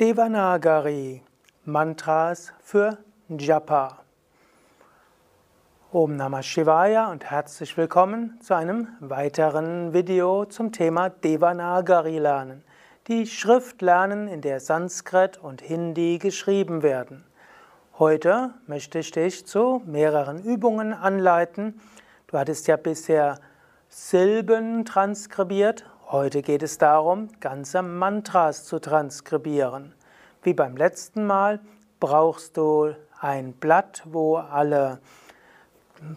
Devanagari Mantras für Japa. Om Namah Shivaya und herzlich willkommen zu einem weiteren Video zum Thema Devanagari lernen. Die Schrift lernen, in der Sanskrit und Hindi geschrieben werden. Heute möchte ich dich zu mehreren Übungen anleiten. Du hattest ja bisher Silben transkribiert. Heute geht es darum, ganze Mantras zu transkribieren. Wie beim letzten Mal brauchst du ein Blatt, wo alle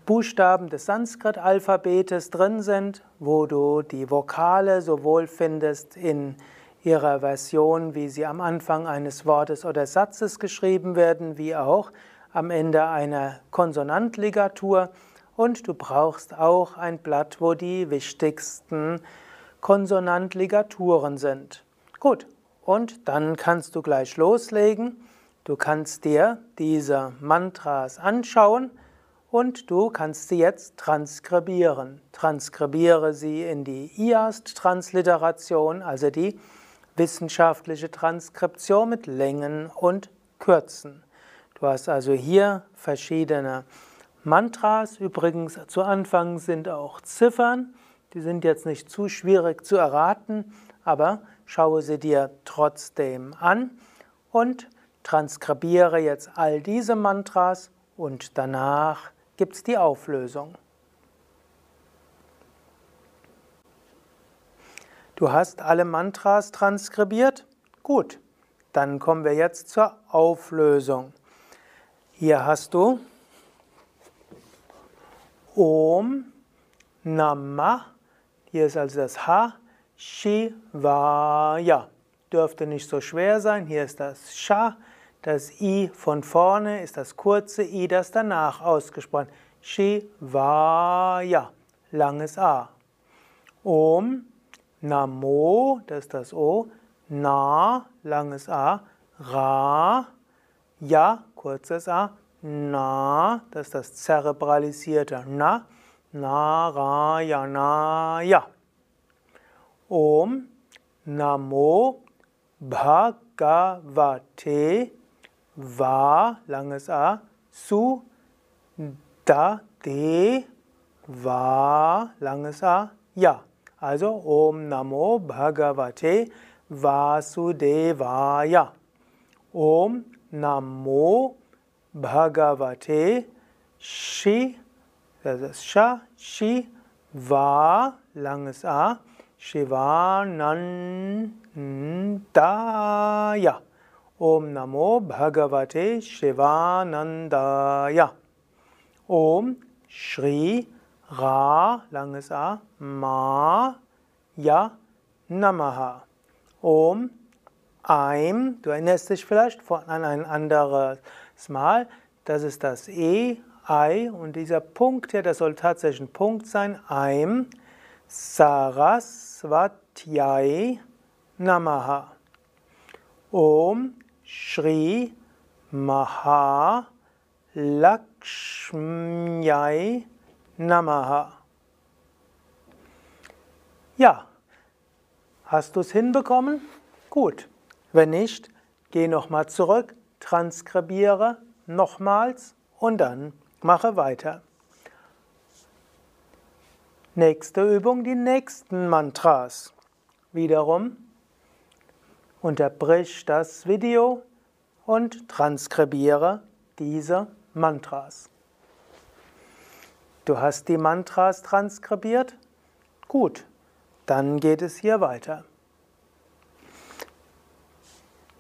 Buchstaben des Sanskrit-Alphabetes drin sind, wo du die Vokale sowohl findest in ihrer Version, wie sie am Anfang eines Wortes oder Satzes geschrieben werden, wie auch am Ende einer Konsonantligatur. Und du brauchst auch ein Blatt, wo die wichtigsten Konsonantligaturen sind. Gut, und dann kannst du gleich loslegen. Du kannst dir diese Mantras anschauen und du kannst sie jetzt transkribieren. Transkribiere sie in die IAST-Transliteration, also die wissenschaftliche Transkription mit Längen und Kürzen. Du hast also hier verschiedene Mantras. Übrigens zu Anfang sind auch Ziffern. Die sind jetzt nicht zu schwierig zu erraten, aber schaue sie dir trotzdem an und transkribiere jetzt all diese Mantras und danach gibt es die Auflösung. Du hast alle Mantras transkribiert? Gut, dann kommen wir jetzt zur Auflösung. Hier hast du Om Namah hier ist also das H, Shivaya. Dürfte nicht so schwer sein. Hier ist das Sha. Das I von vorne ist das kurze I, das danach ausgesprochen. Shivaya. Langes A. Om Namo, das ist das O. Na, langes A. Ra. Ja, kurzes A. Na, das ist das zerebralisierte Na. Narayanaya. Om Namo Bhagavate Va, langes A, Su Da De Va, langes A, Ja. Also Om Namo Bhagavate Vasudevaya. Om Namo Bhagavate Shi das ist Sha, Shi, Va, langes A, Shivanandaya. Om Namo Bhagavate Shivanandaya. Om Shri Ra, langes A, Ma, Ya, Namaha. Om Aim, du erinnerst dich vielleicht an ein anderes Mal, das ist das E, Ei und dieser Punkt hier, das soll tatsächlich ein Punkt sein, Aim Saraswatyai Namaha. Om Shri Maha Lakshmyai Namaha. Ja, hast du es hinbekommen? Gut. Wenn nicht, geh nochmal zurück, transkribiere nochmals und dann Mache weiter. Nächste Übung, die nächsten Mantras. Wiederum unterbrich das Video und transkribiere diese Mantras. Du hast die Mantras transkribiert? Gut, dann geht es hier weiter.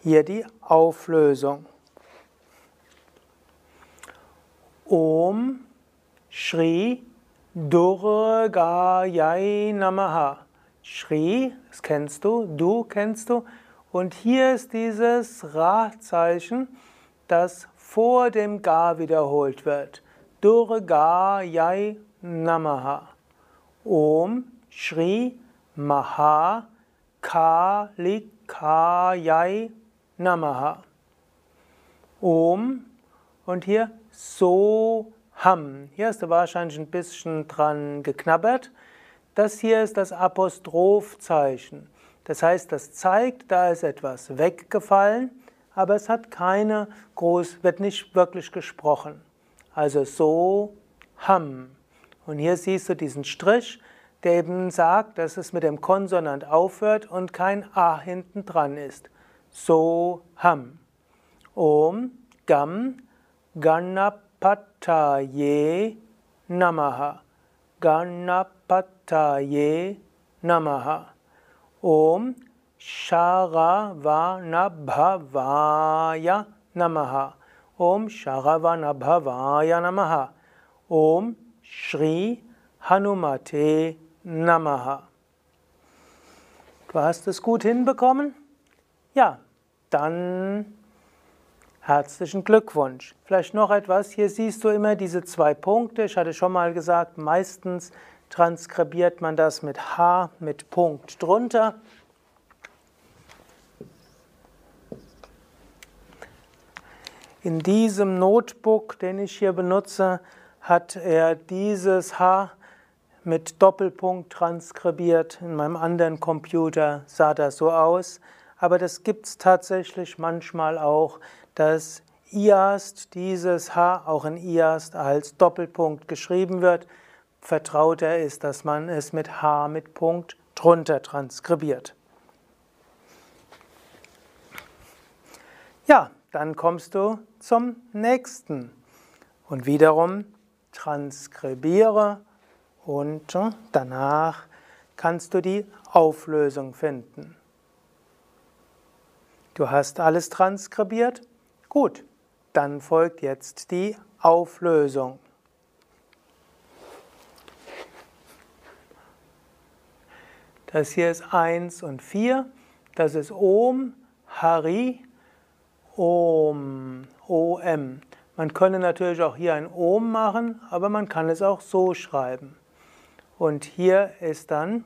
Hier die Auflösung. Om Shri Durgayai Namaha. Shri, das kennst du, du kennst du. Und hier ist dieses Ra-Zeichen, das vor dem Ga wiederholt wird. Durgayai Namaha. Om Shri Maha Kalikayai Namaha. Om und hier so ham. Hier hast du wahrscheinlich ein bisschen dran geknabbert. Das hier ist das Apostrophzeichen. Das heißt, das zeigt, da ist etwas weggefallen, aber es hat keine groß, wird nicht wirklich gesprochen. Also so, ham. Und hier siehst du diesen Strich, der eben sagt, dass es mit dem Konsonant aufhört und kein A hinten dran ist. So, ham. Om, Gam, Ganapataye, Namaha. Ganapataye, Namaha. Om Sharavanabhavaya Namaha. Om Sharavanabhavaya Namaha. Om Shri Hanumate Namaha. Du hast es gut hinbekommen? Ja, dann herzlichen Glückwunsch. Vielleicht noch etwas, hier siehst du immer diese zwei Punkte. Ich hatte schon mal gesagt, meistens transkribiert man das mit H mit Punkt drunter. In diesem Notebook, den ich hier benutze, hat er dieses H mit Doppelpunkt transkribiert. In meinem anderen Computer sah das so aus. Aber das gibt es tatsächlich manchmal auch, dass IAST, dieses H auch in IAST als Doppelpunkt geschrieben wird. Vertrauter ist, dass man es mit H mit Punkt drunter transkribiert. Ja, dann kommst du zum nächsten und wiederum transkribiere und danach kannst du die Auflösung finden. Du hast alles transkribiert? Gut, dann folgt jetzt die Auflösung. Das hier ist 1 und 4. Das ist Om, Hari, Om, OM. Man könnte natürlich auch hier ein Om machen, aber man kann es auch so schreiben. Und hier ist dann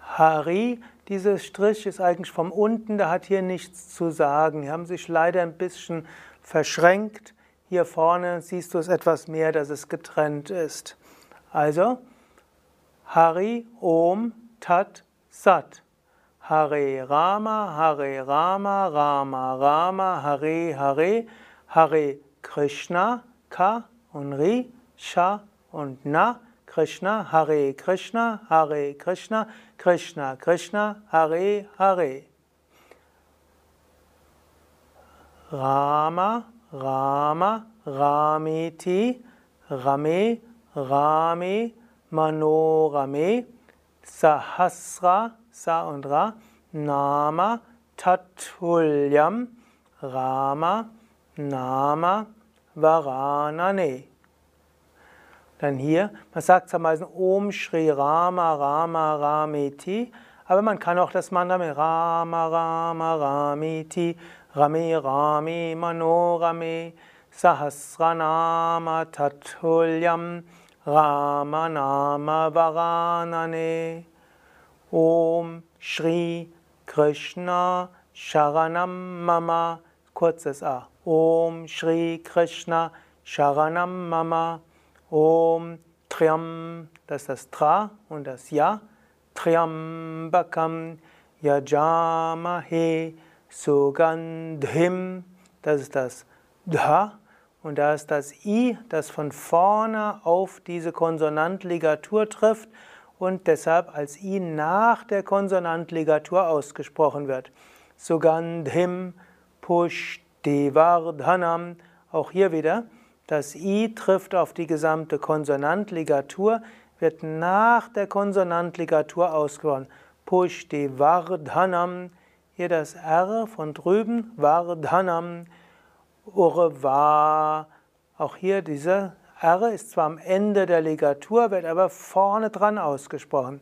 Hari. Dieser Strich ist eigentlich vom unten, der hat hier nichts zu sagen. Die haben sich leider ein bisschen verschränkt. Hier vorne siehst du es etwas mehr, dass es getrennt ist. Also Hari Om Tat Sat. Hare Rama, Hare Rama, Rama Rama, Hare Hare, Hare Krishna, Ka und Ri, Sha und Na, Krishna, Hare Krishna, Hare Krishna, Krishna Krishna, Hare Hare. Rama, Rama, Ramiti, Rame, Rame, Manorame, Sahasra, Sa und Ra, Nama, Tatulyam, Rama, Nama, Varanane. Dann hier, man sagt zwar meistens Om Shri Rama, Rama, Ramiti, aber man kann auch das Mantra mit Rama, Rama, Ramiti, Rame, Rame, Manorame, Sahasranama, Tatulyam, Ramanama Varanane. Om Shri Krishna Sharanam Mama kurzes A. Om Shri Krishna Sharanam Mama Om Triam das ist das Tra und das Ja Triambakam Yajamahe Sugandhim das ist das Dha und da ist das I, das von vorne auf diese Konsonantligatur trifft und deshalb als I nach der Konsonantligatur ausgesprochen wird. Sugandhim Pushdevardhanam. Auch hier wieder, das I trifft auf die gesamte Konsonantligatur, wird nach der Konsonantligatur ausgesprochen. Pushdevardhanam. Hier das R von drüben, Vardhanam. Urva. Auch hier diese R ist zwar am Ende der Ligatur, wird aber vorne dran ausgesprochen.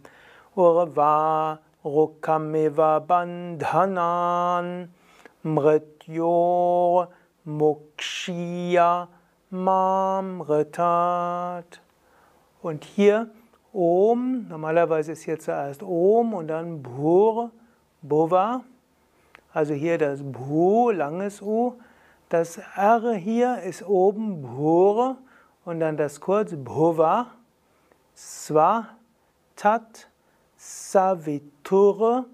Urva Rukameva Bandhanan Mrityor Mukshya Mamritat. Und hier Om, normalerweise ist hier zuerst Om und dann Bhur, Bhuva. Also hier das Bhu, langes U. Das R hier ist oben Bhure und dann das kurz Bhuva, Swa, Tat, Savitur.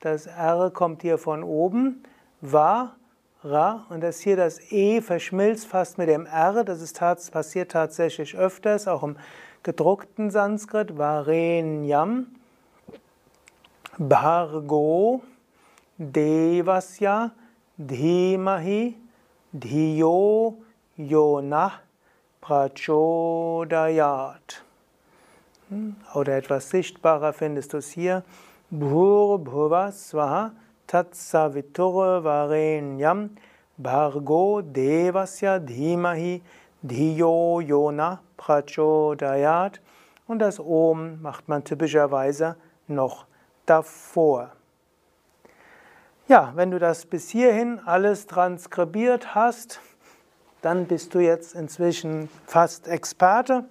Das R kommt hier von oben. Va, Ra. Und das hier, das E verschmilzt fast mit dem R. Das ist, passiert tatsächlich öfters, auch im gedruckten Sanskrit. Varenyam. Bhargo. Devasya. Dhimahi. Dhiyo. Yonah. Prachodayat. Hm, oder etwas sichtbarer findest du es hier. Bhur Bhuva Swaha Varenyam Bhargo Devasya Dhimahi Dhiyo Yona Prachodayat. Und das Om macht man typischerweise noch davor. Ja, wenn du das bis hierhin alles transkribiert hast, dann bist du jetzt inzwischen fast Experte.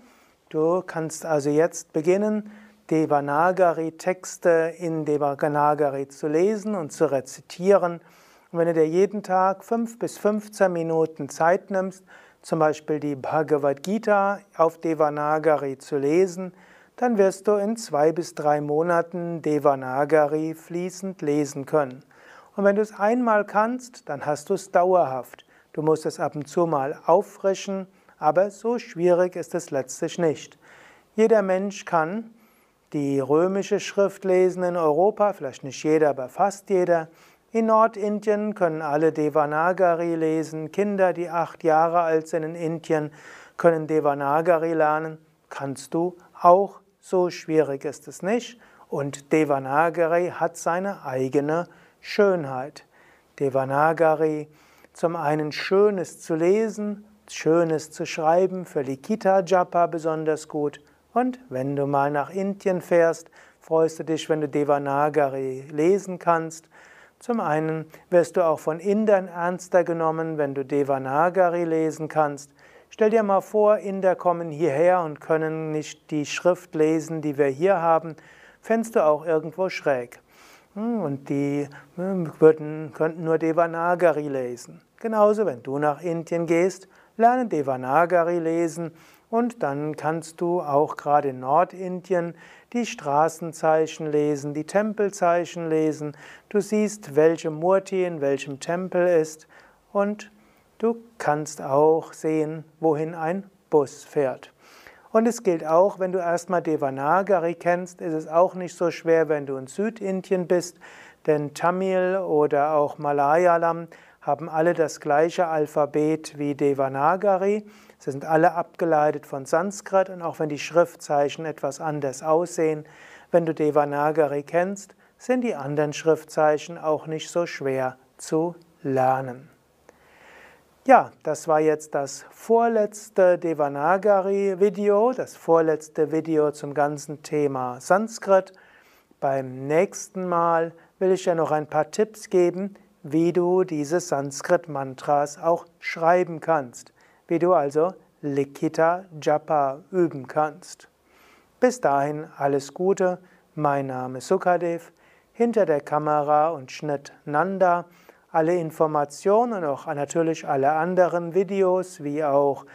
Du kannst also jetzt beginnen, Devanagari-Texte in Devanagari zu lesen und zu rezitieren. Und wenn du dir jeden Tag fünf bis 15 Minuten Zeit nimmst, zum Beispiel die Bhagavad Gita auf Devanagari zu lesen, dann wirst du in zwei bis drei Monaten Devanagari fließend lesen können. Und wenn du es einmal kannst, dann hast du es dauerhaft. Du musst es ab und zu mal auffrischen, aber so schwierig ist es letztlich nicht. Jeder Mensch kann die römische Schrift lesen in Europa, vielleicht nicht jeder, aber fast jeder. In Nordindien können alle Devanagari lesen. Kinder, die acht Jahre alt sind in Indien, können Devanagari lernen. Kannst du auch. So schwierig ist es nicht. Und Devanagari hat seine eigene Schönheit. Devanagari zum einen Schönes zu lesen, Schönes zu schreiben, für Likita Japa besonders gut. Und wenn du mal nach Indien fährst, freust du dich, wenn du Devanagari lesen kannst. Zum einen wirst du auch von Indern ernster genommen, wenn du Devanagari lesen kannst. Stell dir mal vor, Inder kommen hierher und können nicht die Schrift lesen, die wir hier haben. Fändest du auch irgendwo schräg. Hm, und die hm, würden, könnten nur Devanagari lesen. Genauso, wenn du nach Indien gehst, lerne Devanagari lesen und dann kannst du auch gerade in Nordindien die Straßenzeichen lesen, die Tempelzeichen lesen. Du siehst, welche Murti in welchem Tempel ist und du kannst auch sehen, wohin ein Bus fährt. Und es gilt auch, wenn du erstmal Devanagari kennst, ist es auch nicht so schwer, wenn du in Südindien bist, denn Tamil oder auch Malayalam haben alle das gleiche Alphabet wie Devanagari. Sie sind alle abgeleitet von Sanskrit und auch wenn die Schriftzeichen etwas anders aussehen, wenn du Devanagari kennst, sind die anderen Schriftzeichen auch nicht so schwer zu lernen. Ja, das war jetzt das vorletzte Devanagari-Video, das vorletzte Video zum ganzen Thema Sanskrit. Beim nächsten Mal will ich ja noch ein paar Tipps geben, wie du diese Sanskrit-Mantras auch schreiben kannst, wie du also Likita Japa üben kannst. Bis dahin alles Gute, mein Name Sukadev, hinter der Kamera und Schnitt Nanda. Alle Informationen und auch natürlich alle anderen Videos, wie auch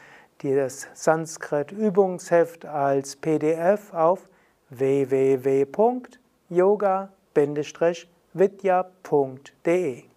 das Sanskrit-Übungsheft als PDF auf www.yoga-vidya.de